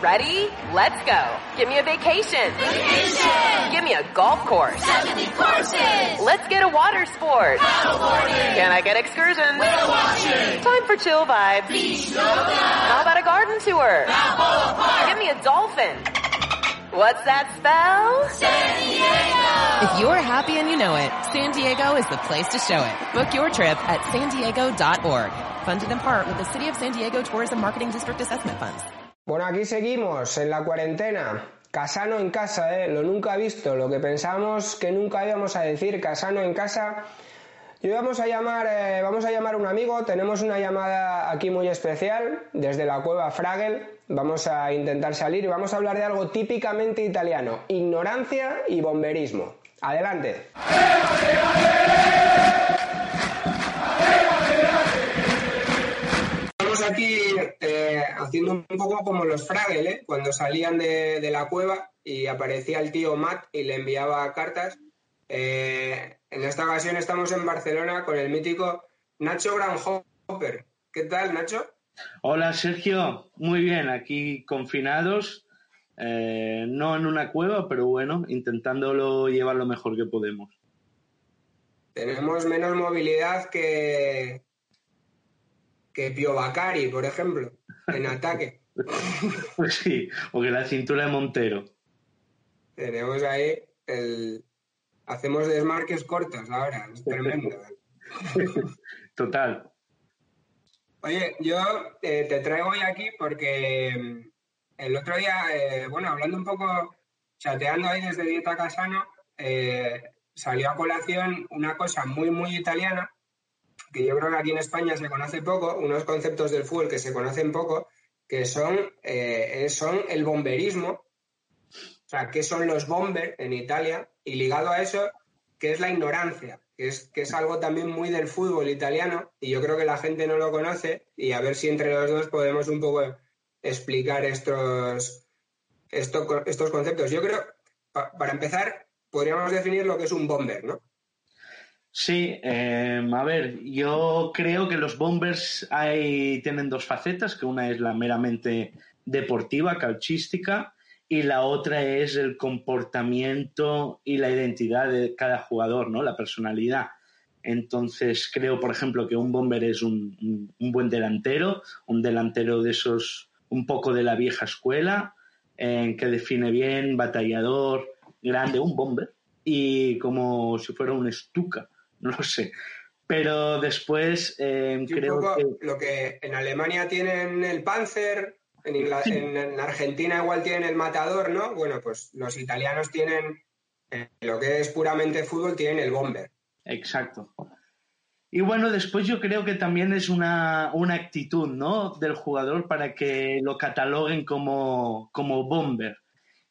Ready? Let's go. Give me a vacation. Vacation! Give me a golf course. 70 courses! Let's get a water sport. Paddleboarding! Can I get excursions? Whale watching! Time for chill vibes. Beach yoga! How about a garden tour? Balboa Park! Give me a dolphin. What's that spell? San Diego! If you're happy and you know it, San Diego is the place to show it. Book your trip at san diego.org. Funded in part with the City of San Diego Tourism Marketing District Assessment Funds. Bueno, aquí seguimos en la cuarentena. Casano en casa, ¿eh? Lo nunca visto, lo que pensamos que nunca íbamos a decir, Casano en casa. Y hoy vamos a llamar, eh, vamos a llamar a un amigo, tenemos una llamada aquí muy especial, desde la cueva Fragel. Vamos a intentar salir y vamos a hablar de algo típicamente italiano, ignorancia y bomberismo. Adelante. Aquí eh, haciendo un poco como los Fragel, ¿eh? cuando salían de, de la cueva y aparecía el tío Matt y le enviaba cartas. Eh, en esta ocasión estamos en Barcelona con el mítico Nacho Granhopper. ¿Qué tal, Nacho? Hola Sergio, muy bien, aquí confinados, eh, no en una cueva, pero bueno, intentándolo llevar lo mejor que podemos. Tenemos menos movilidad que, que Pio Bacari, por ejemplo, en ataque. Pues sí, o que la cintura de Montero. Tenemos ahí el... Hacemos desmarques cortos ahora, es tremendo. Total. Oye, yo eh, te traigo hoy aquí porque mm, el otro día, eh, bueno, hablando un poco, chateando ahí desde Dieta Casano, eh, salió a colación una cosa muy, muy italiana, que yo creo que aquí en España se conoce poco, unos conceptos del fútbol que se conocen poco, que son, eh, son el bomberismo, o sea, qué son los bomber en Italia, y ligado a eso, qué es la ignorancia, que es, que es algo también muy del fútbol italiano, y yo creo que la gente no lo conoce, y a ver si entre los dos podemos un poco explicar estos, estos, conceptos. Yo creo, pa- para empezar, podríamos definir lo que es un bomber, ¿no? Sí, eh, a ver, yo creo que los bombers hay, tienen dos facetas, que una es la meramente deportiva, calchística, y la otra es el comportamiento y la identidad de cada jugador, ¿no? La personalidad. Entonces, creo, por ejemplo, que un bomber es un, buen delantero, un delantero de esos, un poco de la vieja escuela, que define bien, batallador, grande, un bomber, y como si fuera un estuca, no lo sé. Pero después eh, creo que... lo que en Alemania tienen el Panzer, en- en Argentina igual tienen el Matador, ¿no? Bueno, pues los italianos tienen, eh, lo que es puramente fútbol, tienen el Bomber. Exacto. Y bueno, después yo creo que también es una, una actitud, ¿no? Del jugador para que lo cataloguen como, como bomber.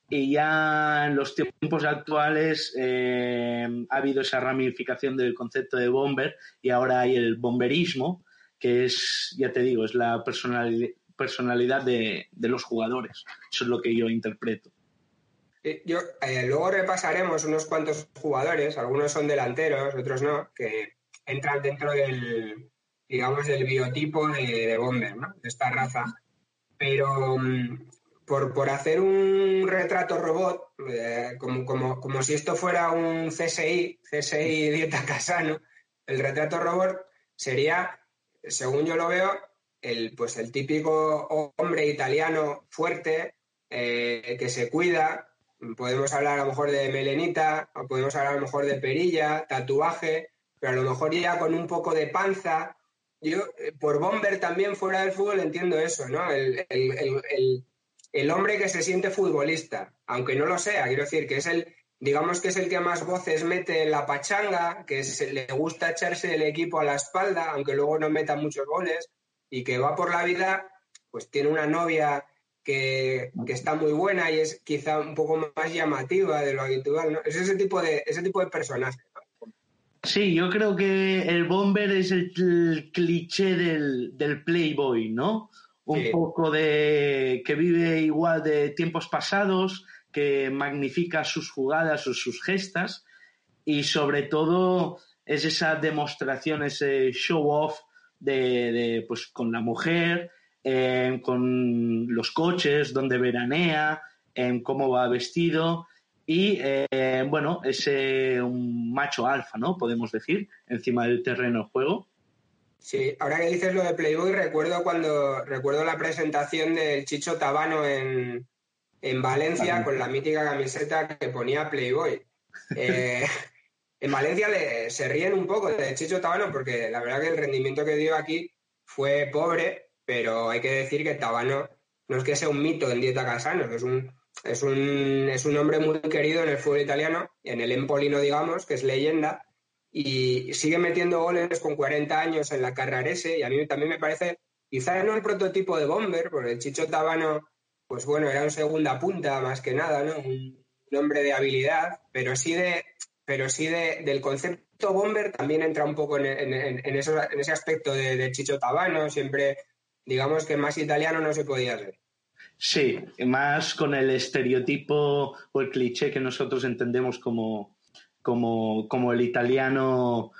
Y ya en los tiempos actuales eh, ha habido esa ramificación del concepto de bomber y ahora hay el bomberismo, que es, ya te digo, es la personali- personalidad de, de los jugadores. Eso es lo que yo interpreto. Eh, Yo, eh, luego repasaremos unos cuantos jugadores, algunos son delanteros, otros no, que entran dentro del, digamos, del biotipo de, de Bomber, ¿no? De esta raza. Pero mm, por, por hacer un retrato robot, eh, como, como, como si esto fuera un CSI, CSI Dieta Casano, el retrato robot sería, según yo lo veo, el, pues el típico hombre italiano fuerte, eh, que se cuida, Podemos hablar a lo mejor de melenita, podemos hablar a lo mejor de perilla, tatuaje, pero a lo mejor ya con un poco de panza. Yo, eh, por bomber también fuera del fútbol entiendo eso, ¿no? El- el- hombre que se siente futbolista, aunque no lo sea, quiero decir que es el, digamos que es el que más voces mete en la pachanga, que le gusta echarse el equipo a la espalda, aunque luego no meta muchos goles, y que va por la vida, pues tiene una novia que, que está muy buena y es quizá un poco más llamativa de lo habitual, ¿no? Es ese tipo de, ese tipo de personaje. Sí, yo creo que el bomber es el, el cliché del, del playboy, ¿no? Un Sí. poco de que vive igual de tiempos pasados, que magnifica sus jugadas o sus gestas y sobre todo es esa demostración, ese show off de, de, pues con la mujer, eh, con los coches, dónde veranea, en cómo va vestido y, eh, bueno, es un macho alfa, ¿no? Podemos decir, encima del terreno de juego. Sí, ahora que dices lo de Playboy, recuerdo cuando recuerdo la presentación del Chicho Tabano en, Valencia con la mítica camiseta que ponía Playboy. Eh, en Valencia se ríen un poco de Chicho Tabano porque la verdad que el rendimiento que dio aquí fue pobre, pero hay que decir que Tabano no es que sea un mito en Dieta Casano, es un, es un, es un hombre muy querido en el fútbol italiano, en el Empolino, digamos, que es leyenda, y sigue metiendo goles con 40 años en la Carrarese, y a mí también me parece, quizás no el prototipo de Bomber, porque el Chicho Tabano, pues bueno, era un segunda punta más que nada, ¿no? Un, hombre de habilidad, pero sí de, pero sí de, del concepto Bomber también entra un poco en, en, ese aspecto de, de, Chicho Tabano, siempre, digamos que más italiano no se podía ser. Sí, más con el estereotipo o el cliché que nosotros entendemos como, como, el italiano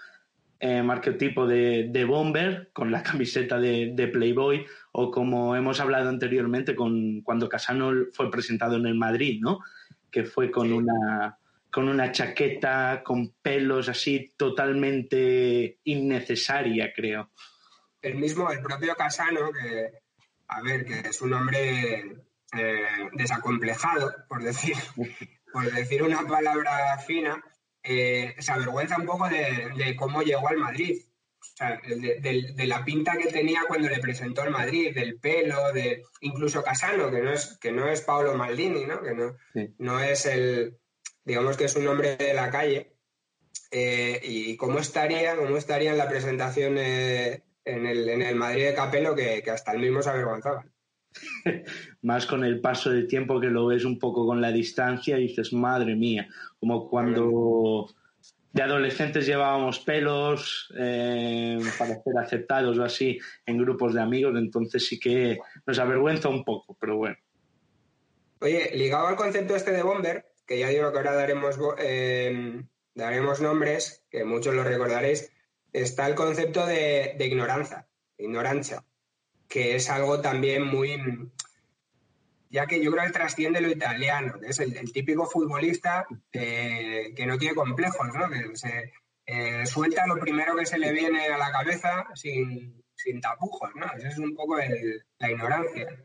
eh, marquetipo de, bomber con la camiseta de, Playboy o como hemos hablado anteriormente con cuando Casano fue presentado en el Madrid, ¿no? Que fue con una con una chaqueta con pelos así totalmente innecesaria, creo. El mismo, el propio Casano, que a ver, que es un hombre eh, desacomplejado, por decir, por decir una palabra fina, eh, se avergüenza un poco de, cómo llegó al Madrid. O sea, de, la pinta que tenía cuando le presentó el Madrid, del pelo, de incluso Casano, que no es, que no es Paolo Maldini, ¿no? que no, no es el, digamos que es un hombre de la calle. Eh, y cómo estaría, cómo estaría en la presentación en el, en el Madrid de Capello que, hasta el mismo se avergonzaba. Más con el paso del tiempo que lo ves un poco con la distancia y dices, madre mía, como cuando de adolescentes llevábamos pelos eh, para ser aceptados o así en grupos de amigos, entonces sí que nos avergüenza un poco, pero bueno. Oye, ligado al concepto este de bomber, que ya digo que ahora daremos, eh, daremos nombres, que muchos lo recordaréis, está el concepto de, ignorancia, ignorancia, que es algo también muy, ya que yo creo que trasciende lo italiano, que es el, típico futbolista que no tiene complejos, ¿no? que se eh, suelta lo primero que se le viene a la cabeza sin, tapujos, ¿no? Esa es un poco la ignorancia.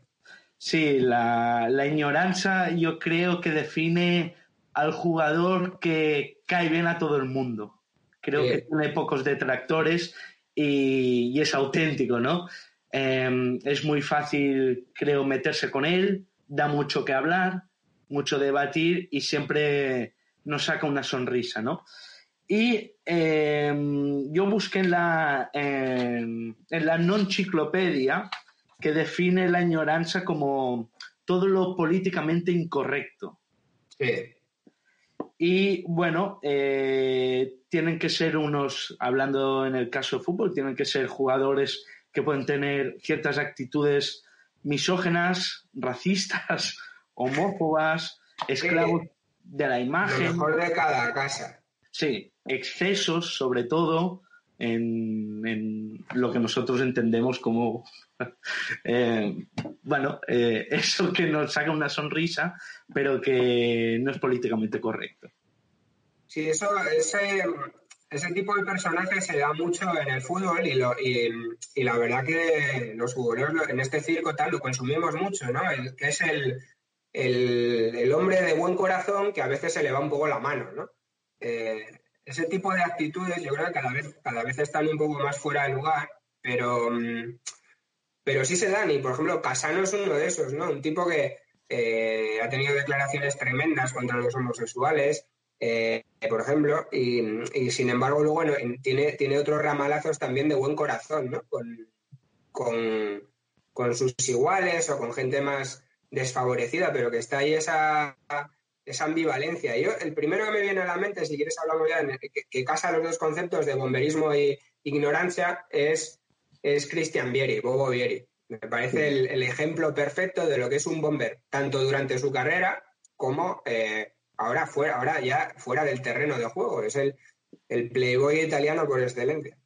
Sí, la, la ignorancia yo creo que define al jugador que cae bien a todo el mundo. Creo que tiene pocos detractores y, es auténtico, ¿no? Em, es muy fácil, creo, meterse con él, da mucho que hablar, mucho debatir y siempre nos saca una sonrisa, ¿no? Y em, yo busqué en la, en la non-ciclopedia que define la ignorancia como todo lo políticamente incorrecto. Sí. Y bueno, eh, tienen que ser unos, hablando en el caso de fútbol, tienen que ser jugadores que pueden tener ciertas actitudes misógenas, racistas, homófobas, esclavos de la imagen. Lo mejor de cada casa. Sí, excesos sobre todo en, lo que nosotros entendemos como, eh, bueno, eh, eso que nos saca una sonrisa, pero que no es políticamente correcto. Sí, eso, ese, ese tipo de personaje se da mucho en el fútbol y, la verdad que los futboleros en este circo tal lo consumimos mucho, ¿no? Que es el, hombre de buen corazón que a veces se le va un poco la mano, ¿no? Eh, ese tipo de actitudes yo creo que cada vez, están un poco más fuera de lugar, pero, mm, pero sí se dan. Y por ejemplo, Casano es uno de esos, ¿no? Un tipo que eh, ha tenido declaraciones tremendas contra los homosexuales, eh, por ejemplo, y, sin embargo luego bueno, tiene, tiene otros ramalazos también de buen corazón, ¿no? Con, con, con sus iguales o con gente más desfavorecida, pero que está ahí esa esa ambivalencia. Yo, el primero que me viene a la mente, si quieres hablamos ya, que, casa los dos conceptos de bomberismo e ignorancia, es, es Christian Vieri, Bobo Vieri. Me parece el, ejemplo perfecto de lo que es un bomber, tanto durante su carrera como eh, ahora, fuera, ahora ya fuera del terreno de juego. Es el, el playboy italiano por excelencia.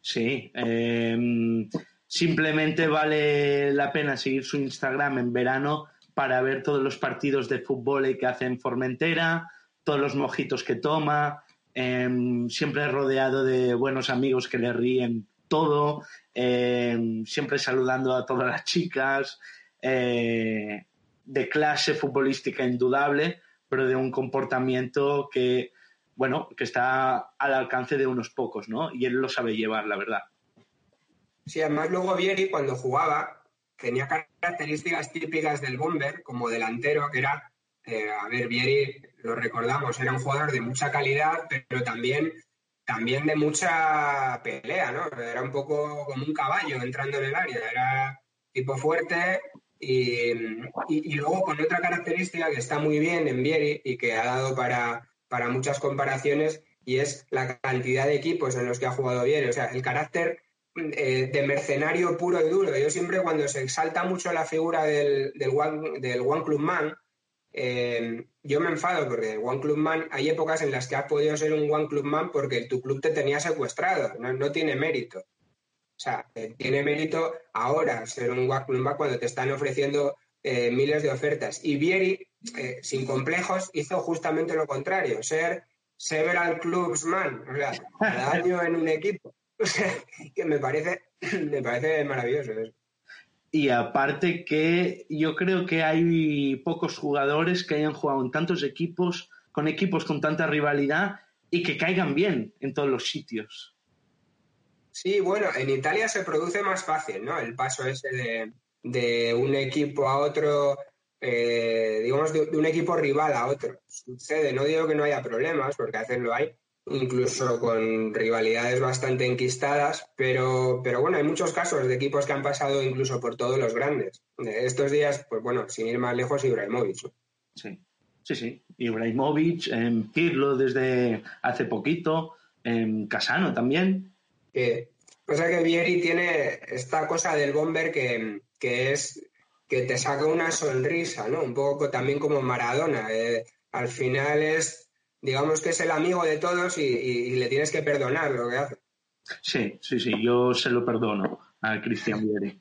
Sí. Em, simplemente vale la pena seguir su Instagram en verano para ver todos los partidos de fútbol que hace en Formentera, todos los mojitos que toma, em, siempre rodeado de buenos amigos que le ríen todo, em, siempre saludando a todas las chicas, eh, de clase futbolística indudable, pero de un comportamiento que, bueno, que está al alcance de unos pocos, ¿no? Y él lo sabe llevar, la verdad. Sí, además luego Vieri cuando jugaba tenía características típicas del bomber como delantero, que era, eh, a ver, Vieri, lo recordamos, era un jugador de mucha calidad, pero también, también de mucha pelea, ¿no? Era un poco como un caballo entrando en el área, era tipo fuerte y, y, luego con otra característica que está muy bien en Vieri y que ha dado para, para muchas comparaciones y es la cantidad de equipos en los que ha jugado Vieri, o sea, el carácter eh, de mercenario puro y duro. Yo siempre cuando se exalta mucho la figura del, del, one, del one Club Man, eh, yo me enfado porque One Club Man, hay épocas en las que has podido ser un One Club Man porque tu club te tenía secuestrado, no, tiene mérito. O sea, eh, tiene mérito ahora ser un Man cuando te están ofreciendo miles de ofertas. Y Vieri, sin complejos, hizo justamente lo contrario, ser several clubs man, o sea, cada año en un equipo. que me parece, me parece maravilloso eso. Y aparte que yo creo que hay pocos jugadores que hayan jugado en tantos equipos, con equipos con tanta rivalidad y que caigan bien en todos los sitios. Sí, bueno, en Italia se produce más fácil, ¿no? El paso ese de, de un equipo a otro, eh, digamos, de, un equipo rival a otro. Sucede, no digo que no haya problemas, porque a veces lo hay, incluso con rivalidades bastante enquistadas, pero, pero bueno, hay muchos casos de equipos que han pasado incluso por todos los grandes. Estos días, pues bueno, sin ir más lejos, Ibrahimovic. Sí, sí, sí. Ibrahimovic, en Pirlo desde hace poquito, en Casano también. Que, o sea que Vieri tiene esta cosa del bomber que, que es que te saca una sonrisa, ¿no? Un poco también como Maradona. Eh, al final es digamos que es el amigo de todos y, le tienes que perdonar lo que hace. Sí, sí, sí, yo se lo perdono a Cristian Vieri.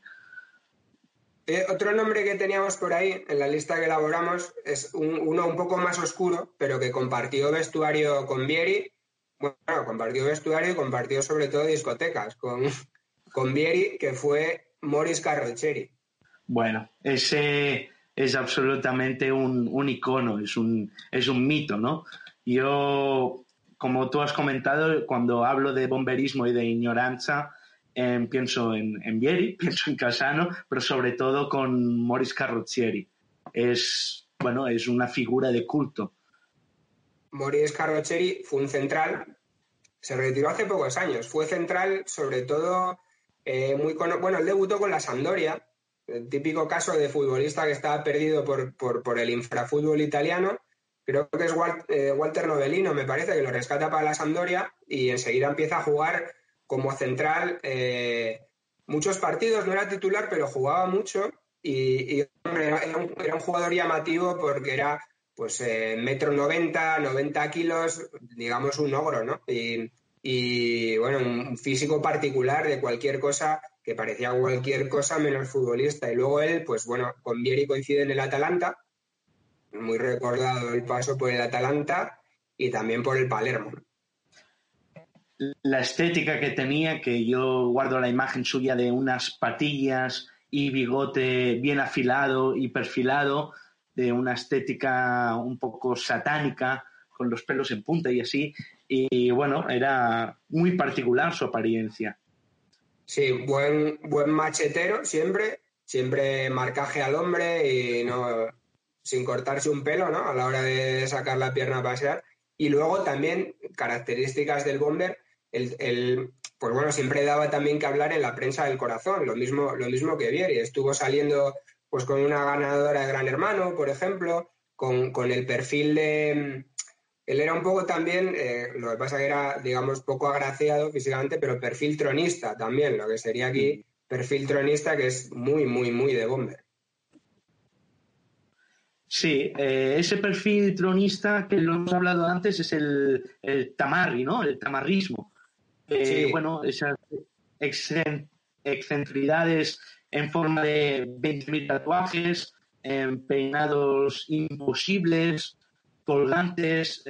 Eh, otro nombre que teníamos por ahí en la lista que elaboramos es uno un poco más oscuro, pero que compartió vestuario con Vieri. Bueno, compartió vestuario y compartió sobre todo discotecas con, con Vieri, que fue Morris Carrocheri. Bueno, ese es absolutamente un, un icono, es un, es un mito, ¿no? Yo, como tú has comentado, cuando hablo de bomberismo y de ignorancia, em, pienso en, en, Vieri, pienso en Casano, pero sobre todo con Morris Carrozzieri. Es, bueno, es una figura de culto. Morris Carrozzieri fue un central, se retiró hace pocos años, fue central sobre todo eh, muy bueno, él debutó con la Sampdoria, el típico caso de futbolista que estaba perdido por, por, por el infrafútbol italiano. Creo que es eh, Walter Novellino, me parece, que lo rescata para la Sampdoria y enseguida empieza a jugar como central eh, muchos partidos, no era titular, pero jugaba mucho y, era, un, jugador llamativo porque era pues eh, metro 90, 90 kilos, digamos un ogro, ¿no? Y, bueno, un físico particular de cualquier cosa que parecía cualquier cosa menos futbolista. Y luego él, pues bueno, con Vieri coincide en el Atalanta muy recordado el paso por el Atalanta y también por el Palermo. La estética que tenía, que yo guardo la imagen suya de unas patillas y bigote bien afilado y perfilado, de una estética un poco satánica, con los pelos en punta y así. Y bueno, era muy particular su apariencia. Sí, buen, buen machetero siempre, siempre marcaje al hombre y no, sin cortarse un pelo, ¿no? A la hora de sacar la pierna a pasear. Y luego también características del bomber, el, pues bueno, siempre daba también que hablar en la prensa del corazón, lo mismo, lo mismo que Vieri. Estuvo saliendo pues con una ganadora de Gran Hermano, por ejemplo, con, el perfil de... Él era un poco también, eh, lo que pasa que era, digamos, poco agraciado físicamente, pero perfil tronista también, lo que sería aquí perfil tronista, que es muy, muy, muy de bomber. Sí, eh, ese perfil tronista que lo hemos hablado antes es el, el tamarri, ¿no? El tamarrismo. Eh, Bueno, esa excentridades en forma de 20.000 tatuajes, peinados imposibles, colgantes,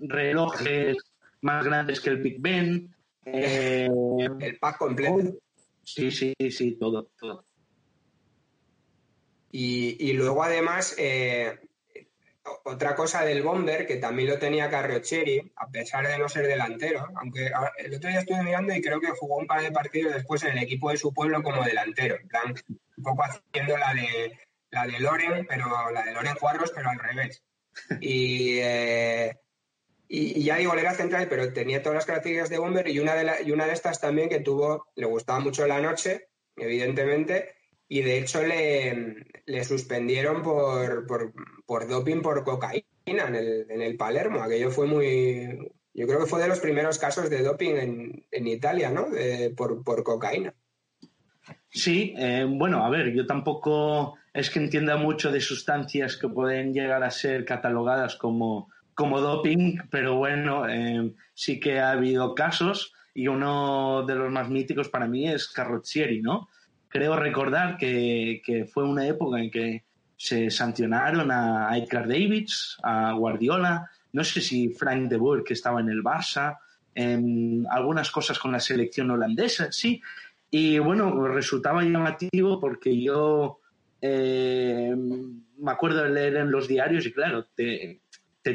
relojes más grandes que el Big Ben. El pack completo. sí, sí, sí, todo, todo. Y, y luego además, eh, otra cosa del Bomber, que también lo tenía Carroccieri, a pesar de no ser delantero, aunque el otro día estuve mirando y creo que jugó un par de partidos después en el equipo de su pueblo como delantero, en plan, un poco haciendo la de la de Loren, pero la de Loren Juarros, pero al revés. Y, eh, y, y ya digo, él era central, pero tenía todas las características de Bomber y una de, la- y una de estas también que tuvo, le gustaba mucho la noche, evidentemente, y de hecho le, le suspendieron por, por, por doping por cocaína en el, en el Palermo. Aquello fue muy. Yo creo que fue de los primeros casos de doping en, en Italia, ¿no? De- por, por cocaína. Sí, eh, bueno, a ver, yo tampoco es que entienda mucho de sustancias que pueden llegar a ser catalogadas como, como doping, pero bueno, eh, sí que ha habido casos y uno de los más míticos para mí es Carrozzieri, ¿no? Creo recordar que, que fue una época en que se sancionaron a Edgar Davids, a Guardiola, no sé si Frank de Boer, que estaba en el Barça, em, algunas cosas con la selección holandesa, sí, y bueno, resultaba llamativo porque yo eh, me acuerdo de leer en los diarios y claro, te,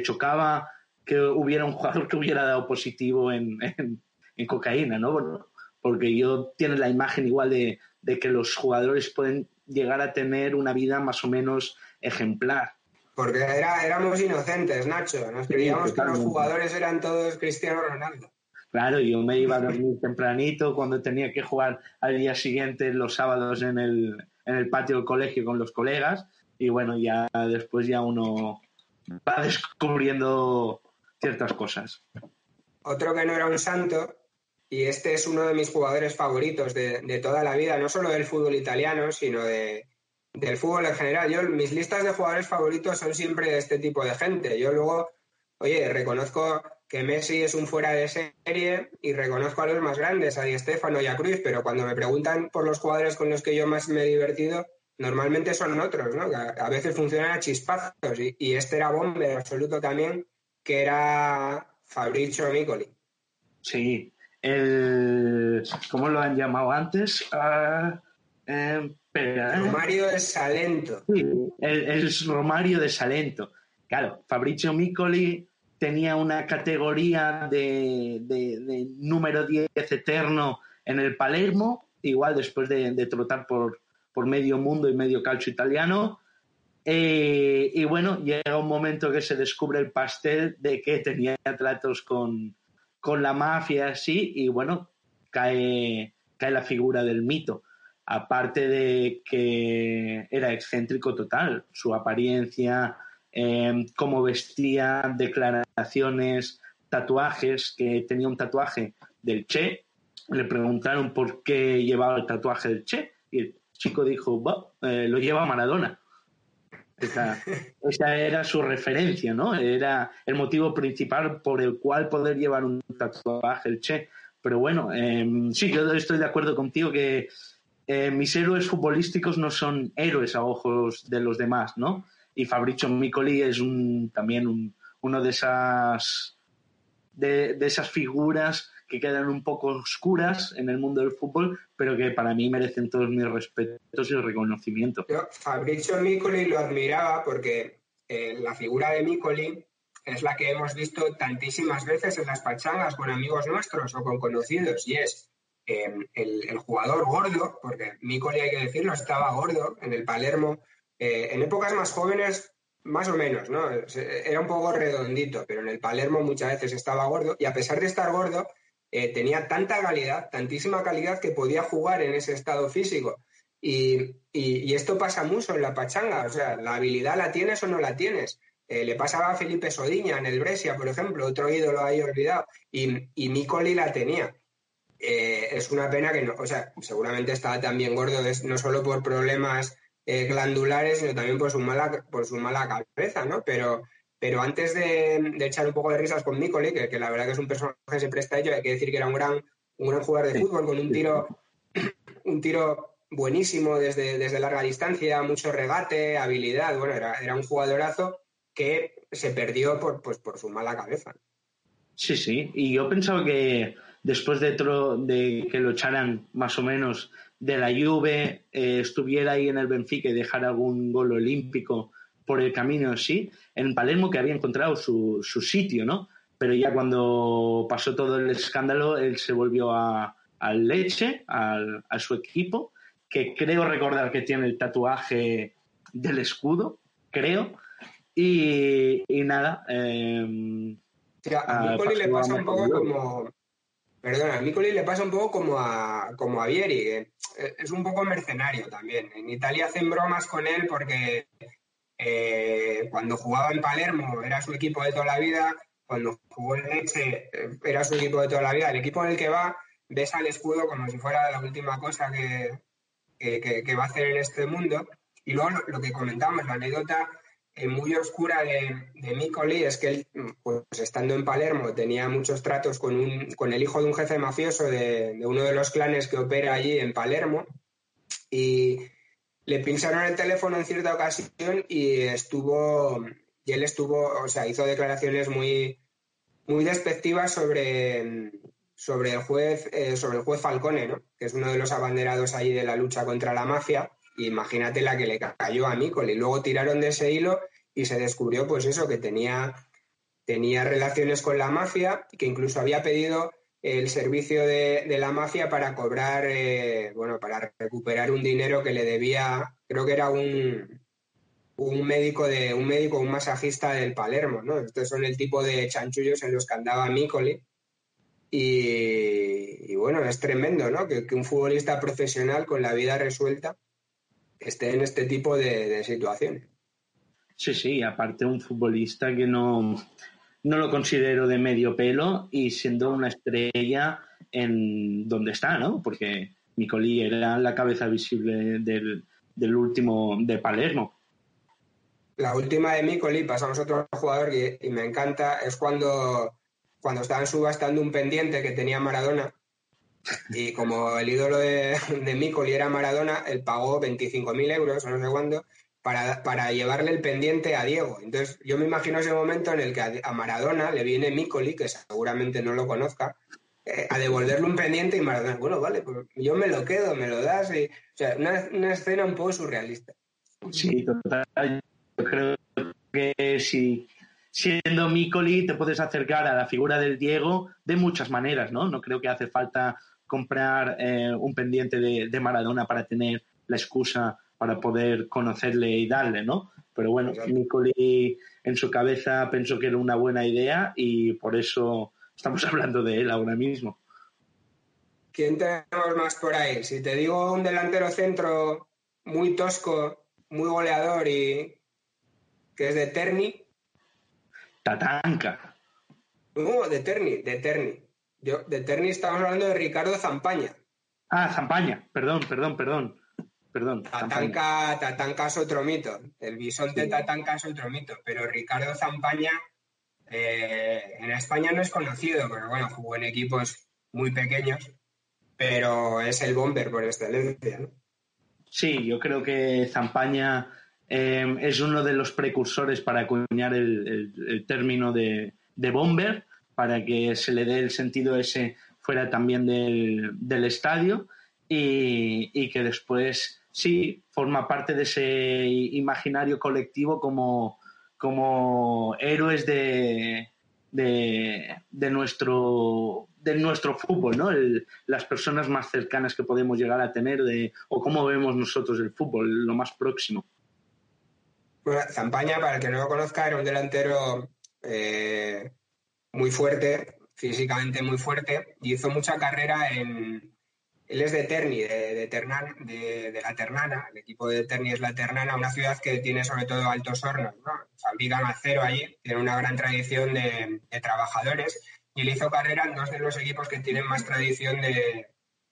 chocaba que hubiera un jugador que hubiera dado positivo en, en- cocaína, ¿no? Porque yo tiene la imagen igual de, de que los jugadores pueden llegar a tener una vida más o menos ejemplar. Porque era, éramos inocentes, Nacho. Nos creíamos que los jugadores eran todos Cristiano Ronaldo. Claro, yo me iba a dormir tempranito cuando tenía que jugar al día siguiente los sábados en el, en el patio del colegio con los colegas y bueno, ya después ya uno va descubriendo ciertas cosas. Otro que no era un santo, y este es uno de mis jugadores favoritos de, de toda la vida, no solo del fútbol italiano, sino de, del fútbol en general. Yo, mis listas de jugadores favoritos son siempre de este tipo de gente. Yo luego, oye, reconozco que Messi es un fuera de serie y reconozco a los más grandes, a Di Stéfano y a Cruz, pero cuando me preguntan por los jugadores con los que yo más me he divertido, normalmente son otros, ¿no? A, veces funcionan a chispazos y, y este era bomber absoluto también, que era Fabrizio Micoli. Sí, el... ¿Cómo lo han llamado antes? Ah, eh, espera, ¿eh? Mario de Salento. Sí, el, el Romario de Salento. Claro, Fabrizio Micoli tenía una categoría de, de- de número 10 eterno en el Palermo, igual después de, de trotar por, por medio mundo y medio calcio italiano. Eh, y bueno, llega un momento que se descubre el pastel de que tenía tratos con, con la mafia así, y bueno, cae, cae la figura del mito. Aparte de que era excéntrico total, su apariencia, eh, cómo vestía, declaraciones, tatuajes, que tenía un tatuaje del Che. Le preguntaron por qué llevaba el tatuaje del Che y el chico dijo, "Bah, eh, lo lleva Maradona. Esa, esa era su referencia, ¿no? Era el motivo principal por el cual poder llevar un tatuaje el Che. Pero bueno, eh, sí, yo estoy de acuerdo contigo que eh, mis héroes futbolísticos no son héroes a ojos de los demás, ¿no? Y Fabrizio Micoli es un, también un- uno de esas, de, de esas figuras que quedan un poco oscuras en el mundo del fútbol, pero que para mí merecen todos mis respetos y reconocimiento. Yo Fabrizio Micoli lo admiraba porque eh, la figura de Micoli es la que hemos visto tantísimas veces en las pachangas con amigos nuestros o con conocidos y es eh, el, el jugador gordo, porque Micoli hay que decirlo, estaba gordo en el Palermo. Eh, en épocas más jóvenes, más o menos, ¿no? Era un poco redondito, pero en el Palermo muchas veces estaba gordo y a pesar de estar gordo, eh, tenía tanta calidad, tantísima calidad que podía jugar en ese estado físico. Y, y- esto pasa mucho en la pachanga, o sea, la habilidad la tienes o no la tienes. Eh, le pasaba a Felipe Sodiña en el Brescia, por ejemplo, otro ídolo ahí olvidado, y, y la tenía. Eh, es una pena que no, o sea, seguramente estaba también gordo, no solo por problemas eh, glandulares, sino también por su mala, por su mala cabeza, ¿no? Pero, pero antes de, de echar un poco de risas con Micoli, que, que la verdad que es un personaje que se presta a ello, hay que decir que era un gran, un gran jugador de fútbol con un tiro un tiro buenísimo desde, desde larga distancia, mucho regate, habilidad. Bueno, era, era un jugadorazo que se perdió por, pues, por su mala cabeza. Sí, sí. Y yo pensaba que después de, de que lo echaran más o menos de la Juve, eh, estuviera ahí en el Benfica y dejara algún gol olímpico por el camino, sí, en Palermo que había encontrado su, su sitio, ¿no? Pero ya cuando pasó todo el escándalo, él se volvió a, al Leche, al, a su equipo, que creo recordar que tiene el tatuaje del escudo, creo. Y, y nada. Eh, a Micoli le pasa un poco como. Perdona, a Micoli le pasa un poco como a, como a Vieri, que es un poco mercenario también. En Italia hacen bromas con él porque eh, cuando jugaba en Palermo era su equipo de toda la vida, cuando jugó en Leche eh, era su equipo de toda la vida. El equipo en el que va besa el escudo como si fuera la última cosa que, que, va a hacer en este mundo. Y luego lo, que comentamos, la anécdota eh, muy oscura de, de Micoli es que él, pues estando en Palermo, tenía muchos tratos con, el hijo de un jefe mafioso de, uno de los clanes que opera allí en Palermo. Y le pincharon el teléfono en cierta ocasión y estuvo, y él estuvo, o sea, hizo declaraciones muy, muy despectivas sobre, sobre el juez, eh, sobre el juez Falcone, que es uno de los abanderados ahí de la lucha contra la mafia. Imagínate la que le cayó a Micoli. Luego tiraron de ese hilo y se descubrió, pues eso, que tenía, tenía relaciones con la mafia, que incluso había pedido el servicio de, la mafia para cobrar, eh, bueno, para recuperar un dinero que le debía, creo que era un, un médico de un médico, un masajista del Palermo, ¿no? Estos son el tipo de chanchullos en los que andaba Micoli y, bueno, es tremendo, ¿no? Que, un futbolista profesional con la vida resuelta esté en este tipo de, situaciones. Sí, sí, aparte un futbolista que no, no lo considero de medio pelo y siendo una estrella en donde está, ¿no? Porque Nicoli era la cabeza visible del, del último de Palermo. La última de Micoli, pasamos a otro jugador y me encanta, es cuando cuando estaban subastando un pendiente que tenía Maradona, y como el ídolo de, de era Maradona, él pagó 25.000 euros no sé cuándo para, para, llevarle el pendiente a Diego. Entonces yo me imagino ese momento en el que a, Maradona le viene Micoli, que seguramente no lo conozca, eh, a devolverle un pendiente y Maradona, bueno, vale, pues yo me lo quedo, me lo das. Y, o sea, una, una escena un poco surrealista. Sí, total. Yo creo que si siendo Micoli te puedes acercar a la figura del Diego de muchas maneras, ¿no? No creo que hace falta comprar eh, un pendiente de, Maradona para tener la excusa para poder conocerle y darle, ¿no? Pero bueno, Micoli en su cabeza pensó que era una buena idea y por eso estamos hablando de él ahora mismo. ¿Quién tenemos más por ahí? Si te digo un delantero centro muy tosco, muy goleador y que es de Terni, Tatanka. No, de Terni, de Terni. Yo, de Terni estamos hablando de Ricardo Zampaña. Ah, Zampaña, perdón, perdón, perdón. Perdón. Tatanka, Tatanka es otro mito. El bisonte Tatanka es otro mito. Pero Ricardo Zampaña eh, en España no es conocido, pero bueno, jugó en equipos muy pequeños. Pero es el bomber por excelencia, ¿no? Sí, yo creo que Zampaña Em, es uno de los precursores para acuñar el, término de, bomber, para que se le dé el sentido ese fuera también del, estadio y, que después sí forma parte de ese imaginario colectivo como, como héroes de, de, nuestro de nuestro fútbol, ¿no? las personas más cercanas que podemos llegar a tener de, o cómo vemos nosotros el fútbol, lo más próximo. Bueno, Zampaña, para el que no lo conozca, era un delantero eh, muy fuerte, físicamente muy fuerte, y hizo mucha carrera en. Él es de Terni, de, de, la Ternana. El equipo de Terni es la Ternana, una ciudad que tiene sobre todo altos hornos. ¿no? Fabrican acero allí, tiene una gran tradición de, trabajadores. Y él hizo carrera en dos de los equipos que tienen más tradición de.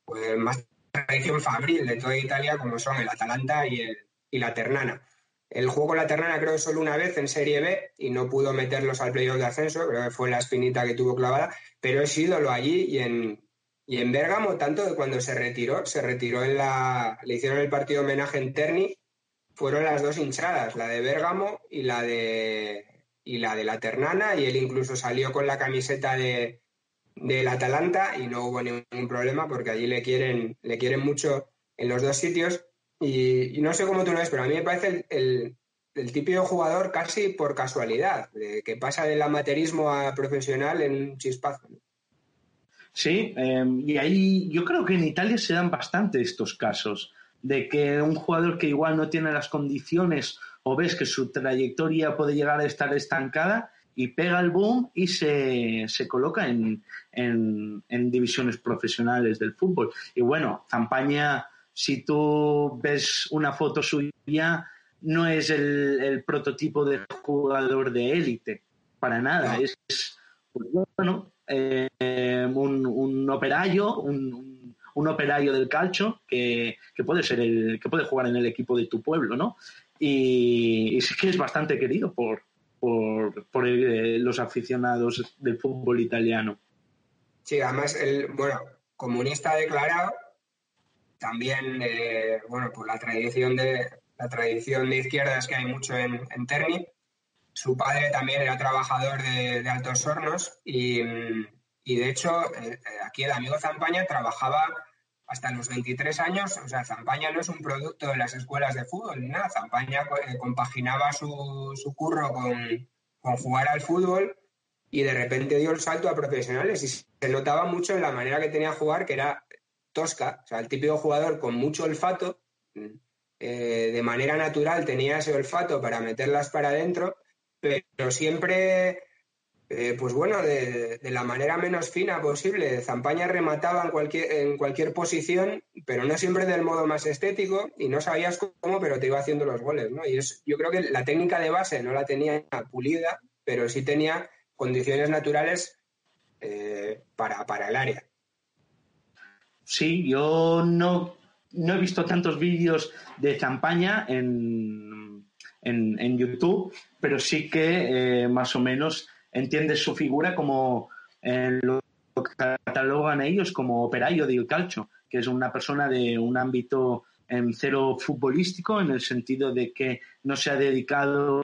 Pues, más tradición fabril de toda Italia, como son el Atalanta y, el, y la Ternana. El juego la Ternana creo solo una vez en Serie B y no pudo meterlos al playoff de ascenso, creo que fue la espinita que tuvo clavada, pero es ídolo allí y en, Y en Bérgamo, tanto que cuando se retiró, se retiró en la. Le hicieron el partido homenaje en Terni, fueron las dos hinchadas, la de Bérgamo y la de. y la de la Ternana, y él incluso salió con la camiseta de del Atalanta y no hubo ningún problema porque allí le quieren, le quieren mucho en los dos sitios. Y, no sé cómo tú lo ves, pero a mí me parece el, el, típico jugador casi por casualidad, de que pasa del amateurismo a profesional en un chispazo. Sí, em, y ahí yo creo que en Italia se dan bastante estos casos, de que un jugador que igual no tiene las condiciones o ves que su trayectoria puede llegar a estar estancada y pega el boom y se, se coloca en, en, en, divisiones profesionales del fútbol. Y bueno, Zampaña, si tú ves una foto suya, no es el, el prototipo de jugador de élite, para nada. Es, pues, bueno, eh, un, un, operario, un, un, operario del calcio que, que, puede ser el, que puede jugar en el equipo de tu pueblo, ¿no? Y, y sí que es bastante querido por, por, por el, los aficionados del fútbol italiano. Sí, además, el, bueno, comunista declarado, también, eh, bueno, por la tradición de la tradición de izquierdas que hay mucho en, en Terni, su padre también era trabajador de, de Altos Hornos y, y de hecho eh, aquí el amigo Zampaña trabajaba hasta los 23 años. O sea, Zampaña no es un producto de las escuelas de fútbol ni nada. Zampaña eh, compaginaba su, su curro con, con, jugar al fútbol y de repente dio el salto a profesionales y se notaba mucho en la manera que tenía de jugar que era tosca. O sea, el típico jugador con mucho olfato. Eh, de manera natural tenía ese olfato para meterlas para adentro pero siempre, eh, pues bueno, de, la manera menos fina posible. Zampaña remataba en cualquier, en cualquier posición, pero no siempre del modo más estético y no sabías cómo, pero te iba haciendo los goles, ¿no? Y es, yo creo que la técnica de base no la tenía pulida, pero sí tenía condiciones naturales eh, para, para el área. Sí, yo no, no he visto tantos vídeos de Zampaña en en, YouTube, pero sí que eh, más o menos entiendes su figura como eh, lo catalogan ellos como operario del calcio, que es una persona de un ámbito en cero futbolístico, en el sentido de que no se ha dedicado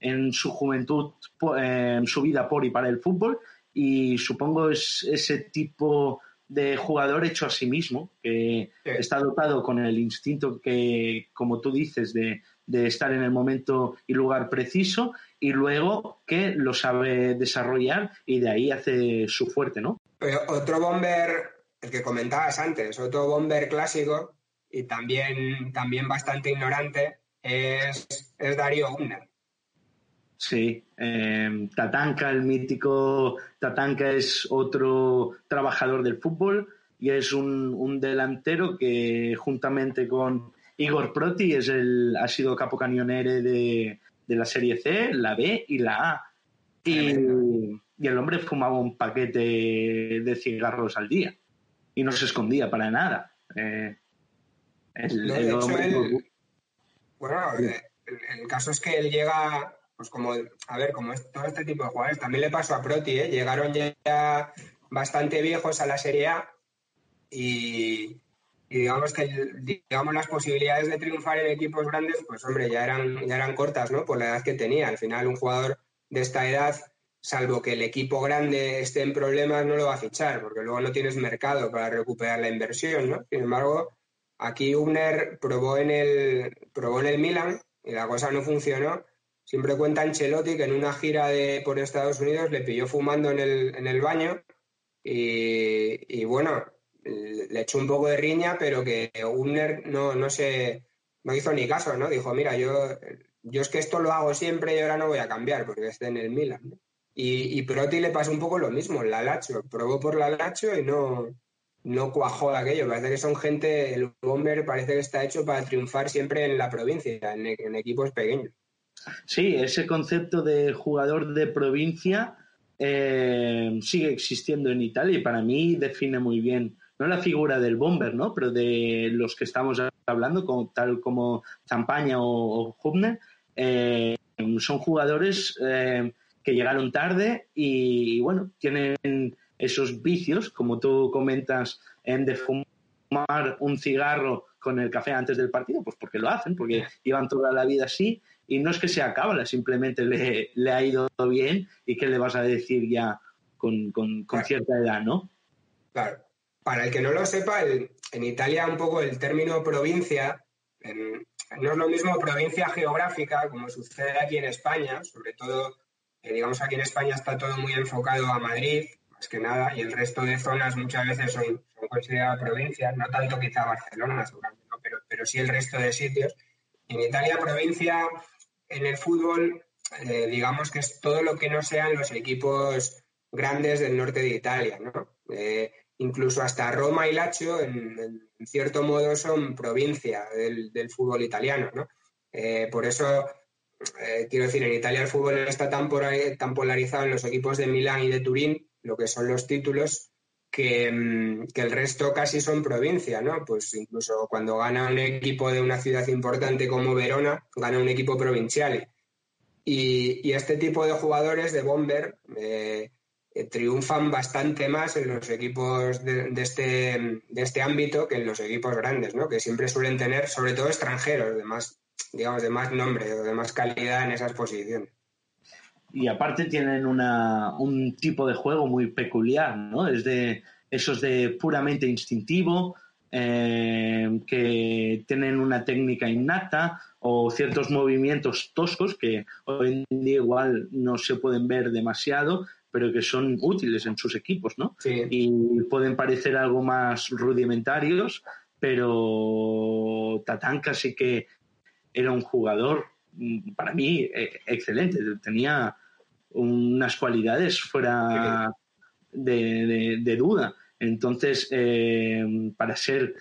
en su juventud, en su vida por y para el fútbol, y supongo es ese tipo de jugador hecho a sí mismo, que sí. está dotado con el instinto que, como tú dices, de, de estar en el momento y lugar preciso y luego que lo sabe desarrollar y de ahí hace su fuerte, ¿no? Pero otro bomber, el que comentabas antes, otro bomber clásico y también, también bastante ignorante es, es Darío Gumner. Sí, eh, Tatanka, el mítico Tatanka es otro trabajador del fútbol y es un, un delantero que juntamente con Igor Proti es el, ha sido capo cañonere de, de la Serie C, la B y la A. Y, y, el hombre fumaba un paquete de cigarros al día y no se escondía para nada. Eh, el, no, el hombre... el, bueno, el, el, caso es que él llega, pues como, a ver, como es todo este tipo de jugadores, también le pasó a Proti, ¿eh? llegaron ya bastante viejos a la Serie A y, digamos que digamos las posibilidades de triunfar en equipos grandes, pues hombre, ya eran, ya eran cortas, ¿no? Por la edad que tenía. Al final, un jugador de esta edad, salvo que el equipo grande esté en problemas, no lo va a fichar, porque luego no tienes mercado para recuperar la inversión, ¿no? Sin embargo, aquí Ubner probó en el, probó en el Milan y la cosa no funcionó. Siempre cuenta Ancelotti que en una gira de, por Estados Unidos le pilló fumando en el, en el baño y, y bueno, le echó un poco de riña, pero que Gunner no, no se no hizo ni caso, ¿no? Dijo, mira, yo, yo es que esto lo hago siempre y ahora no voy a cambiar porque esté en el Milan. Y, y Proti le pasó un poco lo mismo, la Lacho, probó por la Lacho y no, no cuajó aquello. Parece que son gente, el Bomber parece que está hecho para triunfar siempre en la provincia, en equipos pequeños. Sí, ese concepto de jugador de provincia eh, sigue existiendo en Italia y para mí define muy bien no la figura del bomber, ¿no? Pero de los que estamos hablando, como, tal como Zampaña o, o Hubner, eh, son jugadores eh, que llegaron tarde y, bueno, tienen esos vicios, como tú comentas, en de fumar un cigarro con el café antes del partido, pues porque lo hacen, porque llevan toda la vida así y no es que sea cábala, simplemente le, le ha ido bien y qué le vas a decir ya con, con, con cierta edad, ¿no? Claro. Para el que no lo sepa, en Italia un poco el término provincia no es lo mismo provincia geográfica, como sucede aquí en España, sobre todo, eh, digamos, aquí en España está todo muy enfocado a Madrid, más que nada, y el resto de zonas muchas veces son, consideradas provincias, no tanto quizá Barcelona, seguramente, pero, pero sí el resto de sitios. En Italia, provincia en el fútbol, eh, digamos que es todo lo que no sean los equipos grandes del norte de Italia, ¿no? Eh, incluso hasta Roma y Lazio, en, cierto modo, son provincia del, fútbol italiano, ¿no? Eh, por eso, quiero decir, en Italia el fútbol está tan, tan polarizado en los equipos de Milán y de Turín, lo que son los títulos, que, mm, el resto casi son provincia, ¿no? Pues incluso cuando gana un equipo de una ciudad importante como Verona, gana un equipo provincial. Y, este tipo de jugadores de Bomber eh, triunfan bastante más en los equipos de, este, de este ámbito que en los equipos grandes, ¿no? que siempre suelen tener, sobre todo extranjeros, de más, digamos, de más nombre o de más calidad en esas posiciones. Y aparte tienen una, un tipo de juego muy peculiar, ¿no? Es de esos de puramente instintivo, eh, que tienen una técnica innata o ciertos movimientos toscos que hoy en día igual no se pueden ver demasiado, pero que son útiles en sus equipos, ¿no? Y pueden parecer algo más rudimentarios, pero Tatanka sí que era un jugador, para mí, e, excelente. Tenía unas cualidades fuera de, duda. Entonces, eh, para ser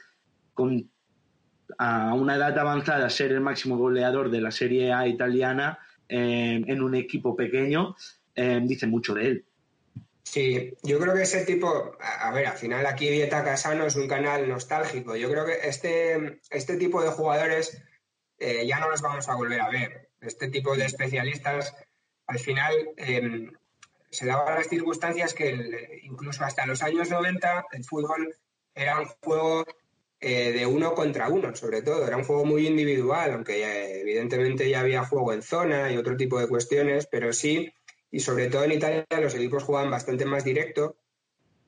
a una edad avanzada, ser el máximo goleador de la Serie A italiana eh, en un equipo pequeño, eh, dice mucho de él. Sí, yo creo que ese tipo, a ver, al final aquí Dieta Casano es un canal nostálgico. Yo creo que este, este tipo de jugadores eh, ya no los vamos a volver a ver. Este tipo de especialistas, al final, em, se daban las circunstancias que incluso hasta los años 90 el fútbol era un juego eh, de uno contra uno, sobre todo. Era un juego muy individual, aunque evidentemente ya había juego en zona y otro tipo de cuestiones, pero sí y sobre todo en Italia los equipos jugaban bastante más directo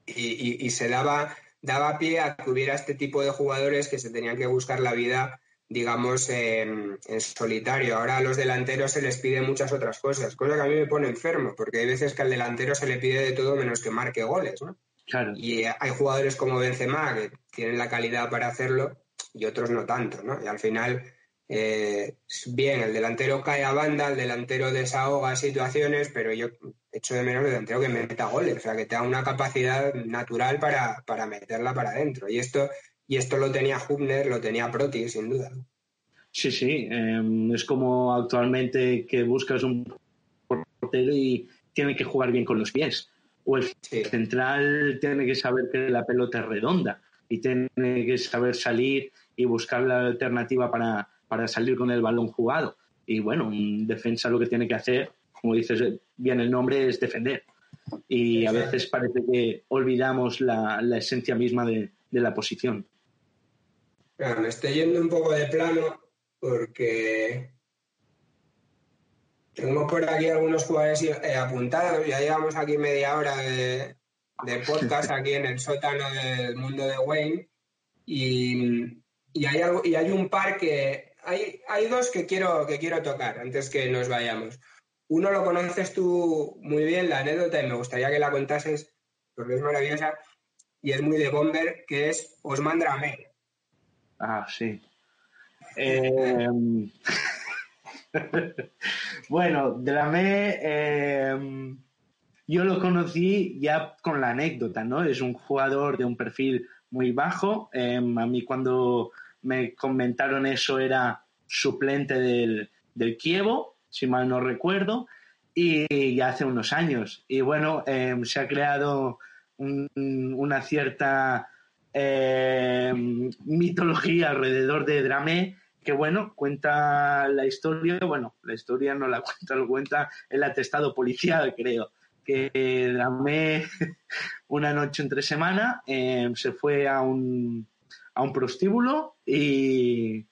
y, se daba, daba pie a que hubiera este tipo de jugadores que se tenían que buscar la vida, digamos, en, solitario. Ahora a los delanteros se les pide muchas otras cosas, cosa que a mí me pone enfermo, porque hay veces que al delantero se le pide de todo menos que marque goles, ¿no? Y hay jugadores como Benzema que tienen la calidad para hacerlo y otros no tanto, ¿no? Y al final eh, bien, el delantero cae a banda, el delantero desahoga situaciones, pero yo echo de menos el delantero que me meta goles, o sea, que tenga una capacidad natural para, meterla para adentro. Y esto, y esto lo tenía Hubner, lo tenía Proti, sin duda. Sí, sí, em, es como actualmente que buscas un portero y tiene que jugar bien con los pies. O el central tiene que saber que la pelota es redonda y tiene que saber salir y buscar la alternativa para, para salir con el balón jugado. Y bueno, un defensa lo que tiene que hacer, como dices bien el nombre, es defender. Y a veces parece que olvidamos la, esencia misma de, la posición. Me estoy yendo un poco de plano porque tengo por aquí algunos jugadores eh, apuntados. Ya llevamos aquí media hora de, podcast aquí en el sótano del mundo de Wayne. Y, y, hay, algo, y hay un par que hay, dos que quiero, que quiero tocar antes que nos vayamos. Uno lo conoces tú muy bien, la anécdota, y me gustaría que la contases porque es maravillosa y es muy de Bomber, que es Osman Dramé. Ah, sí. Em, bueno, Dramé, em, yo lo conocí ya con la anécdota, ¿no? Es un jugador de un perfil muy bajo. Em, a mí cuando me comentaron eso, era suplente del, del Kievo, si mal no recuerdo, y ya hace unos años. Y bueno, se ha creado una cierta em, mitología alrededor de Dramé, que bueno, cuenta la historia, bueno, la historia no la cuenta, lo cuenta el atestado policial, creo, que Dramé una noche entre semana eh, se fue a un, a un prostíbulo y,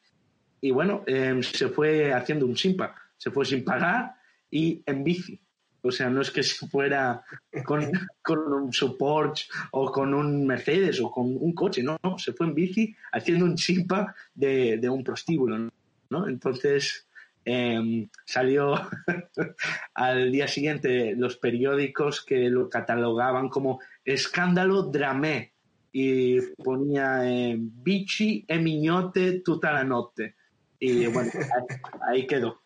y bueno, eh, se fue haciendo un simpa. Se fue sin pagar y en bici. O sea, no es que se fuera con, con un support o con un Mercedes o con un coche, no, se fue en bici haciendo un chimpa de, de un prostíbulo, ¿no? Entonces eh, salió al día siguiente los periódicos que lo catalogaban como escándalo dramé y ponía eh, bici e miñote tutta la notte. Y bueno, ahí quedó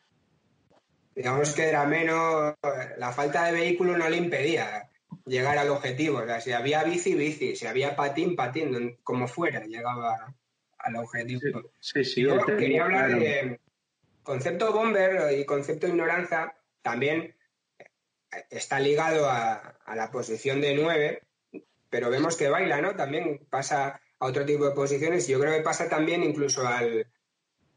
digamos que era menos, la falta de vehículo no le impedía llegar al objetivo. O sea, si había bici, bici, si había patín, patín, como fuera, llegaba al objetivo. Sí, sí, Yo sí, quería hablar claro. de concepto bomber y concepto ignoranza, también está ligado a, a la posición de 9, pero vemos que baila, ¿no? También pasa a otro tipo de posiciones yo creo que pasa también incluso al,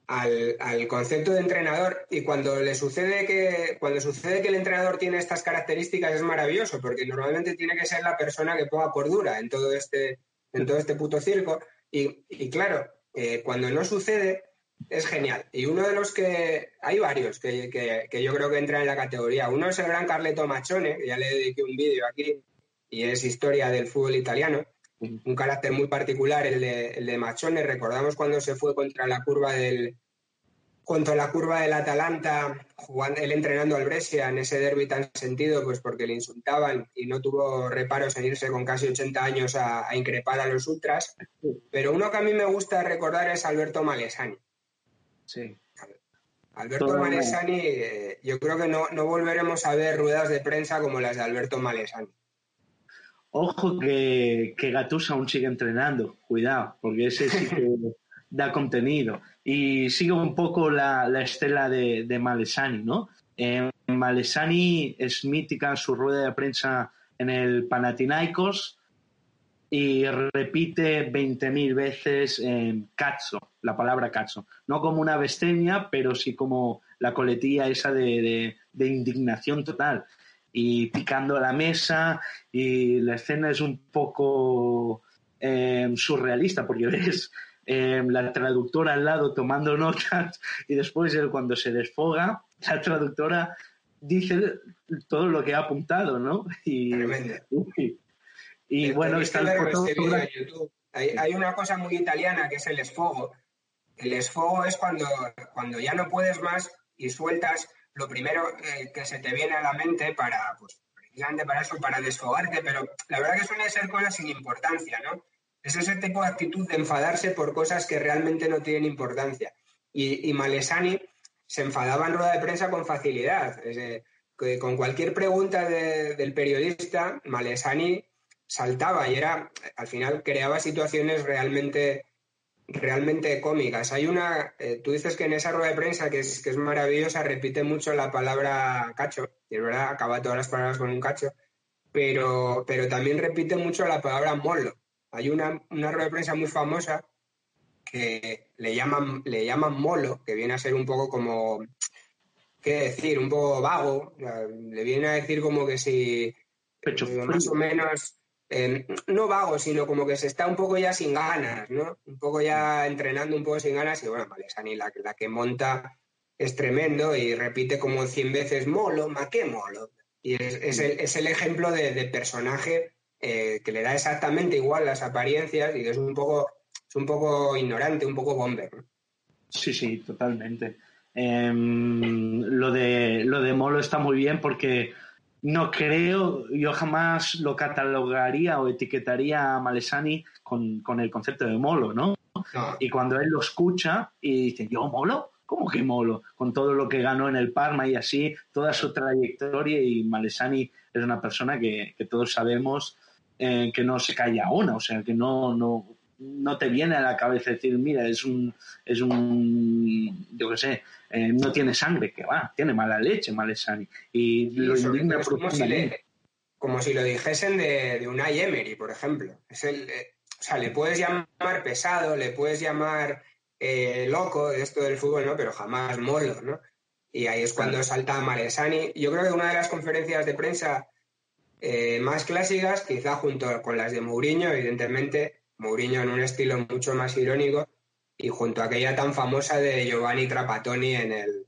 al, al, concepto de entrenador y cuando le sucede que cuando sucede que el entrenador tiene estas características es maravilloso porque normalmente tiene que ser la persona que ponga cordura en todo este en todo este puto circo. Y, y claro eh, cuando no sucede es genial. Y uno de los que hay varios que, que, que, yo creo que entran en la categoría. Uno es el gran Carleto Machone que ya le dediqué un vídeo aquí y es historia del fútbol italiano un carácter muy particular el de, el de Machone. Recordamos cuando se fue contra la curva del contra la curva del Atalanta, jugando, él entrenando al Brescia en ese derby tan sentido, pues porque le insultaban y no tuvo reparos en irse con casi 80 años a, a increpar a los ultras. Pero uno que a mí me gusta recordar es Alberto Malesani. Sí. Alberto Todo Malesani, eh, yo creo que no, no volveremos a ver ruedas de prensa como las de Alberto Malesani. Ojo que, que Gattuso aún sigue entrenando, cuidado, porque ese sí que da contenido. Y sigue un poco la, la estela de, de, Malesani, ¿no? Eh, Malesani es mítica en su rueda de prensa en el Panathinaikos y repite 20.000 veces eh, cazzo, la palabra cazzo. No como una besteña, pero sí como la coletilla esa de, de, de indignación total y picando la mesa y la escena es un poco eh, surrealista porque ves eh, la traductora al lado tomando notas y después él cuando se desfoga la traductora dice todo lo que ha apuntado ¿no? y, y, y bueno está el fotógrafo. hay, hay, una cosa muy italiana que es el esfogo. El esfogo es cuando, cuando ya no puedes más y sueltas lo primero eh, que se te viene a la mente para, pues, precisamente para eso, para desfogarte, pero la verdad que suele ser cosas sin importancia, ¿no? Es ese tipo de actitud de enfadarse por cosas que realmente no tienen importancia. Y, Malesani se enfadaba en rueda de prensa con facilidad. Con cualquier pregunta de, del periodista, Malesani saltaba y era, al final, creaba situaciones realmente realmente cómicas. Hay una, eh, tú dices que en esa rueda de prensa, que es, que es maravillosa, repite mucho la palabra cacho, y es verdad, acaba todas las palabras con un cacho, pero, pero también repite mucho la palabra molo. Hay una, una rueda de prensa muy famosa que le llaman, le llaman molo, que viene a ser un poco como, ¿qué decir? Un poco vago, o sea, le viene a decir como que si Pecho eh, más o menos eh, no vago, sino como que se está un poco ya sin ganas, ¿no? Un poco ya entrenando un poco sin ganas y bueno, Malesani la, la que monta es tremendo y repite como 100 veces molo, ma qué molo. Y es, es, el, es el, ejemplo de, de personaje eh, que le da exactamente igual las apariencias y que es un poco, es un poco ignorante, un poco bomber. ¿no? Sí, sí, totalmente. Eh, lo, de, lo de Molo está muy bien porque no creo, yo jamás lo catalogaría o etiquetaría a Malesani con, con el concepto de molo, ¿no? No. Y cuando él lo escucha y dice, ¿yo molo? ¿Cómo que molo? Con todo lo que ganó en el Parma y así, toda su trayectoria y Malesani es una persona que, que todos sabemos eh, que no se calla una, o sea, que no, no, no te viene a la cabeza decir, mira, es un, es un, yo qué sé, eh, no tiene sangre, que va, tiene mala leche, Malesani. Y Sí, lo indigna es como si, profundamente. como si lo dijesen de, de Unai Emery, por ejemplo. Es el, eh, o sea, le puedes llamar pesado, le puedes llamar eh, loco de esto del fútbol, ¿no? Pero jamás molo, ¿no? Y ahí es cuando salta Malesani. Yo creo que una de las conferencias de prensa eh, más clásicas, quizá junto con las de Mourinho, evidentemente, Mourinho en un estilo mucho más irónico, y junto a aquella tan famosa de Giovanni Trapattoni en el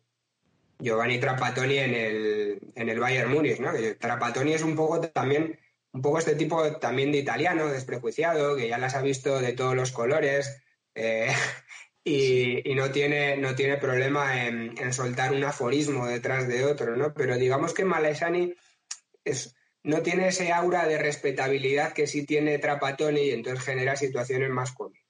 Giovanni Trapattoni en el, en el Bayern Múnich, ¿no? Trapattoni es un poco también un poco este tipo también de italiano desprejuiciado que ya las ha visto de todos los colores eh, y, no tiene no tiene problema en, en, soltar un aforismo detrás de otro, ¿no? Pero digamos que Malesani es no tiene ese aura de respetabilidad que sí tiene Trapattoni y entonces genera situaciones más cómicas.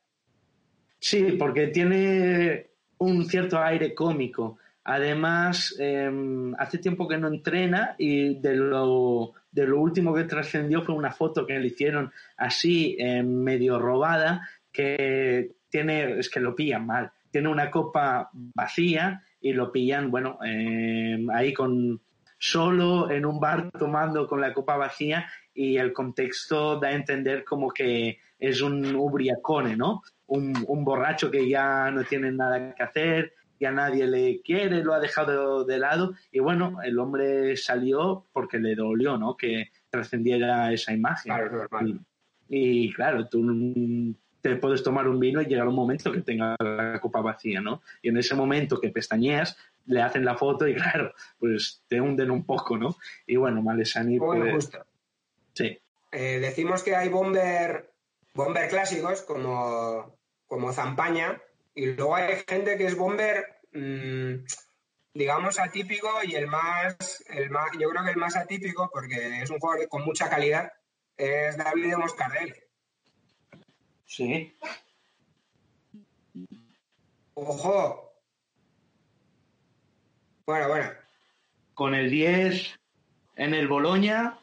Sí, porque tiene un cierto aire cómico. Además, em, hace tiempo que no entrena y de lo, de lo último que trascendió fue una foto que le hicieron así, em, medio robada, que tiene, es que lo pillan mal. Tiene una copa vacía y lo pillan, bueno, em, ahí con, solo en un bar tomando con la copa vacía y el contexto da a entender como que es un ubriacone, ¿no? Un, un, borracho que ya no tiene nada que hacer, ya nadie le quiere, lo ha dejado de lado y bueno, el hombre salió porque le dolió, ¿no? Que trascendiera esa imagen. Claro, y, y, claro, tú te puedes tomar un vino y llegar un momento que tenga la copa vacía, ¿no? Y en ese momento que pestañeas, le hacen la foto y claro, pues te hunden un poco, ¿no? Y bueno, Malesani... Bueno, pues, Sí. Eh, decimos que hay bomber, bomber clásicos como, como Zampaña y luego hay gente que es bomber, mmm, digamos, atípico y el más, el más, yo creo que el más atípico, porque es un jugador con mucha calidad, es David de Moscardelli. Sí. Ojo, bueno, bueno. Con el 10 en el Boloña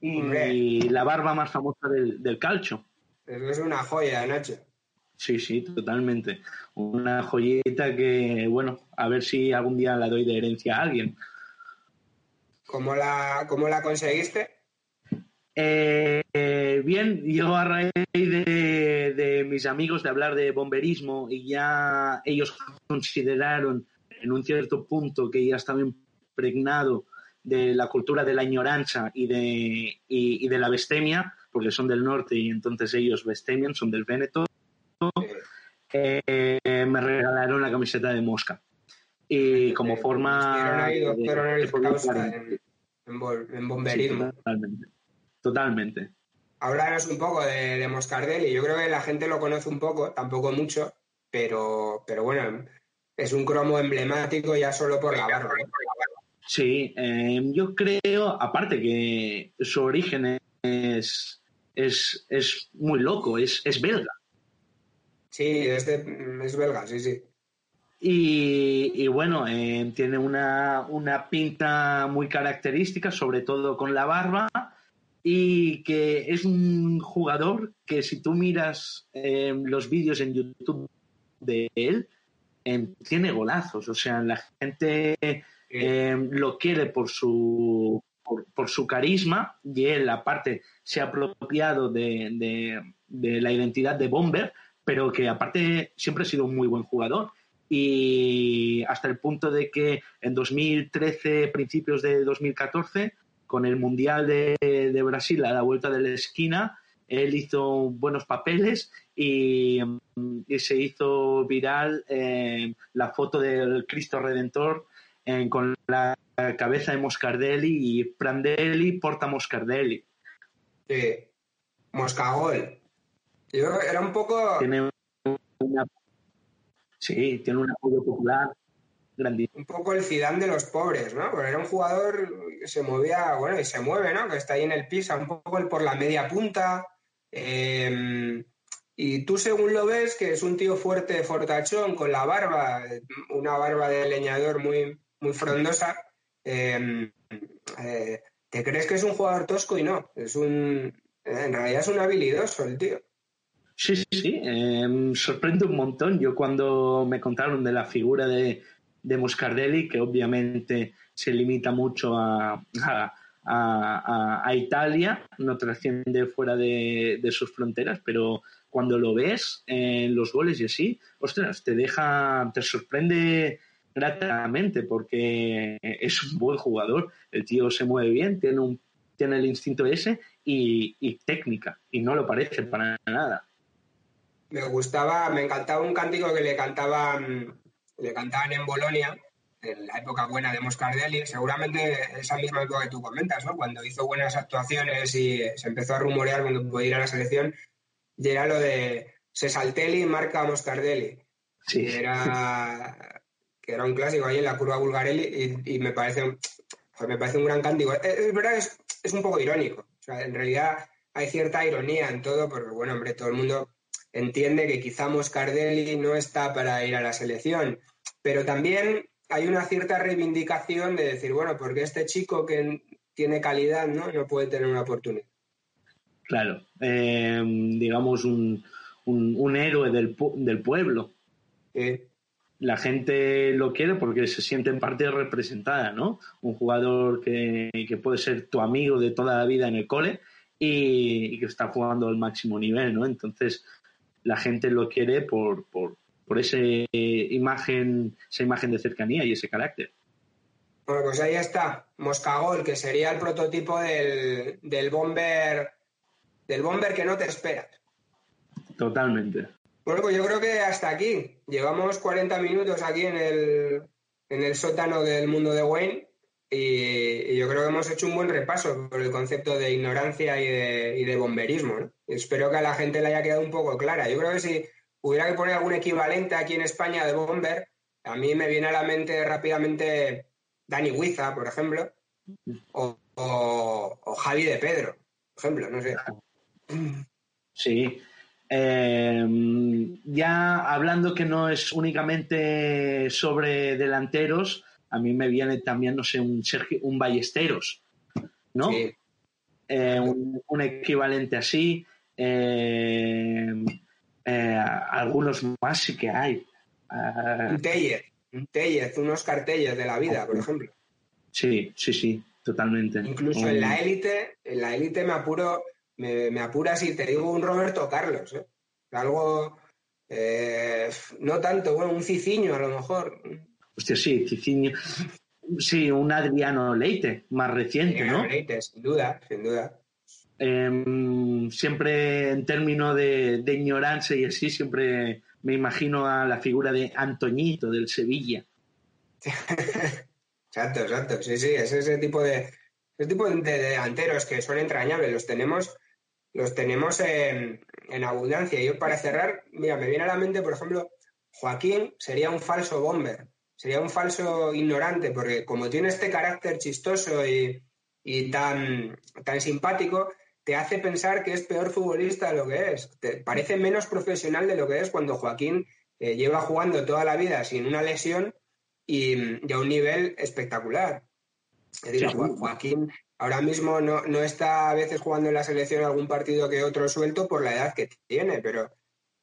y la barba más famosa del, del calcio. Eso es una joya, Nacho. Sí, sí, totalmente. Una joyita que, bueno, a ver si algún día la doy de herencia a alguien. ¿Cómo la, cómo la conseguiste? Eh, eh, bien, yo a raíz de, de, mis amigos de hablar de bomberismo y ya ellos consideraron en un cierto punto que ya estaba impregnado de la cultura de la ignorancia y de, y, y de la bestemia, porque son del norte y entonces ellos bestemian, son del Véneto, eh, me regalaron la camiseta de Mosca. Y como forma... Ahí, de, en, en, en, bomberismo. Sí, totalmente. Totalmente. Háblanos un poco de, de Moscardelli. Yo creo que la gente lo conoce un poco, tampoco mucho, pero, pero bueno, es un cromo emblemático ya solo por la barba. Sí, eh, yo creo, aparte que su origen es, es, es muy loco, es, es belga. Sí, es, de, es belga, sí, sí. Y, y bueno, eh, tiene una, una, pinta muy característica, sobre todo con la barba, y que es un jugador que si tú miras eh, los vídeos en YouTube de él, eh, tiene golazos, o sea, la gente eh, lo quiere por su, por, por, su carisma y él aparte se ha apropiado de, de, de, la identidad de Bomber, pero que aparte siempre ha sido un muy buen jugador. Y hasta el punto de que en 2013, principios de 2014, con el Mundial de, de Brasil a la vuelta de la esquina, él hizo buenos papeles y, y se hizo viral eh, la foto del Cristo Redentor eh, con la cabeza de Moscardelli y Prandelli porta Moscardelli. Sí, Moscagol. Yo era un poco... Tiene una... Sí, tiene un apoyo popular grandísimo. Un poco el Zidane de los pobres, ¿no? Porque era un jugador se movía, bueno, y se mueve, ¿no? Que está ahí en el pisa, un poco por la media punta, eh, y tú según lo ves, que es un tío fuerte, fortachón, con la barba, una barba de leñador muy, muy frondosa, eh, eh, te crees que es un jugador tosco y no, es un, en realidad es un habilidoso el tío. Sí, sí, sí, eh, sorprende un montón. Yo cuando me contaron de la figura de, de Moscardelli, que obviamente se limita mucho a, a a, Italia, no trasciende fuera de, de, sus fronteras, pero cuando lo ves en los goles y así, ostras, te deja, te sorprende gratamente porque es un buen jugador, el tío se mueve bien, tiene un, tiene el instinto ese y, y técnica, y no lo parece para nada. Me gustaba, me encantaba un cántico que le cantaban, le cantaban en Bolonia, en la época buena de Moscardelli, seguramente esa misma época que tú comentas, ¿no? Cuando hizo buenas actuaciones y se empezó a rumorear cuando podía ir a la selección, y era lo de Sesaltelli marca a Moscardelli. Sí. Que era, que era un clásico ahí en la curva Bulgarelli y, y me parece pues me parece un gran cántico. Es, es verdad, es, es, un poco irónico. O sea, en realidad hay cierta ironía en todo, porque, bueno, hombre, todo el mundo entiende que quizá Moscardelli no está para ir a la selección, pero también hay una cierta reivindicación de decir, bueno, porque este chico que tiene calidad, ¿no? No puede tener una oportunidad. Claro, eh, digamos un, un, un, héroe del, del pueblo. Sí la gente lo quiere porque se siente en parte representada, ¿no? Un jugador que, que, puede ser tu amigo de toda la vida en el cole y, y, que está jugando al máximo nivel, ¿no? Entonces la gente lo quiere por, por, por esa imagen, esa imagen de cercanía y ese carácter. Bueno, pues ahí está, Moscagol, que sería el prototipo del, del bomber, del bomber que no te esperas. Totalmente. Bueno, pues yo creo que hasta aquí. Llevamos 40 minutos aquí en el, en el sótano del mundo de Wayne y, y, yo creo que hemos hecho un buen repaso por el concepto de ignorancia y de, y de bomberismo. ¿no? Espero que a la gente le haya quedado un poco clara. Yo creo que si hubiera que poner algún equivalente aquí en España de bomber, a mí me viene a la mente rápidamente Dani Huiza, por ejemplo, o, o, o Javi de Pedro, por ejemplo, no sé. Sí, eh, ya hablando que no es únicamente sobre delanteros, a mí me viene también, no sé, un, Sergio, un Ballesteros, ¿no? Sí. Eh, un, un, equivalente así. Eh, algunos más sí que hay. un Tellez, un Tellez, unos cartelles de la vida, por ejemplo. Sí, sí, sí, totalmente. Incluso en la élite, en la élite me apuro me, me, apura si te digo un Roberto Carlos, ¿eh? algo eh, no tanto, bueno, un Ciciño a lo mejor. Hostia, sí, Ciciño. Sí, un Adriano Leite, más reciente, Adriano ¿no? Leite, sin duda, sin duda. Eh, siempre en términos de, ignorancia y así, siempre me imagino a la figura de Antoñito del Sevilla. exacto, exacto. Sí, sí, es ese tipo de, ese tipo de, de delanteros que son entrañables. Los tenemos los tenemos en, en, abundancia. Yo para cerrar, mira, me viene a la mente, por ejemplo, Joaquín sería un falso bomber, sería un falso ignorante, porque como tiene este carácter chistoso y, y tan, tan simpático, te hace pensar que es peor futbolista de lo que es. Te parece menos profesional de lo que es cuando Joaquín eh, lleva jugando toda la vida sin una lesión y, y a un nivel espectacular. Es decir, Joaquín ahora mismo no, no, está a veces jugando en la selección algún partido que otro suelto por la edad que tiene, pero,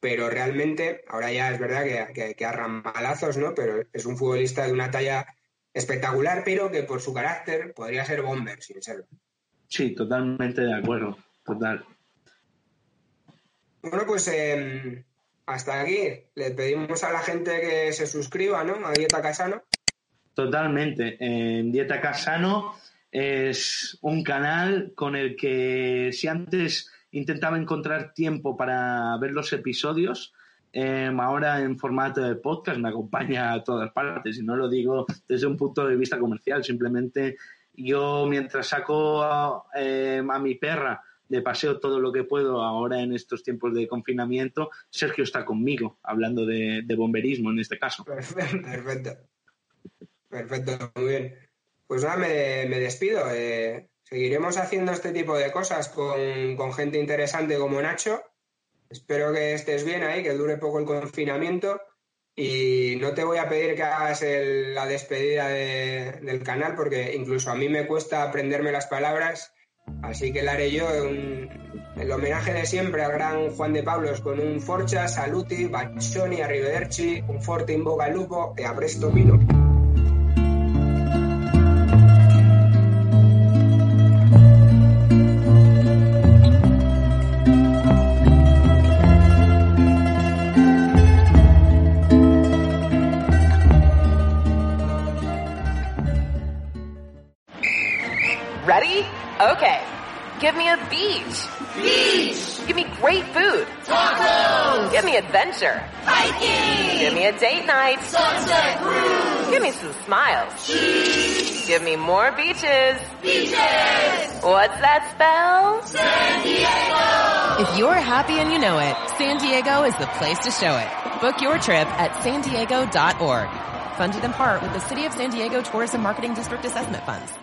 pero realmente, ahora ya es verdad que, que, que ¿no? Pero es un futbolista de una talla espectacular, pero que por su carácter podría ser bomber, sin serlo. Sí, totalmente de acuerdo, total. Bueno, pues eh, hasta aquí. Le pedimos a la gente que se suscriba, ¿no? A Dieta Casano. Totalmente. En Dieta Casano es un canal con el que si antes intentaba encontrar tiempo para ver los episodios, eh, ahora en formato de podcast me acompaña a todas partes y no lo digo desde un punto de vista comercial, simplemente yo mientras saco a, eh, a mi perra de paseo todo lo que puedo ahora en estos tiempos de confinamiento, Sergio está conmigo, hablando de, de bomberismo en este caso. Perfecto. Perfecto, muy bien. Pues nada, me, me despido. Eh, seguiremos haciendo este tipo de cosas con, con, gente interesante como Nacho. Espero que estés bien ahí, que dure poco el confinamiento. Y no te voy a pedir que hagas la despedida de, del canal, porque incluso a mí me cuesta aprenderme las palabras. Así que la haré yo, un, el homenaje de siempre al gran Juan de Pablos con un Forcha, Saluti, Baccioni, Arrivederci, un forte in boca lupo e a presto vino. Give me a beach. Beach. Give me great food. Tacos. Give me adventure. Hiking. Give me a date night. Sunset cruise. Give me some smiles. Cheese. Give me more beaches. Beaches. What's that spell? San Diego. If you're happy and you know it, San Diego is the place to show it. Book your trip at san diego.org. Funded in part with the City of San Diego Tourism Marketing District Assessment Funds.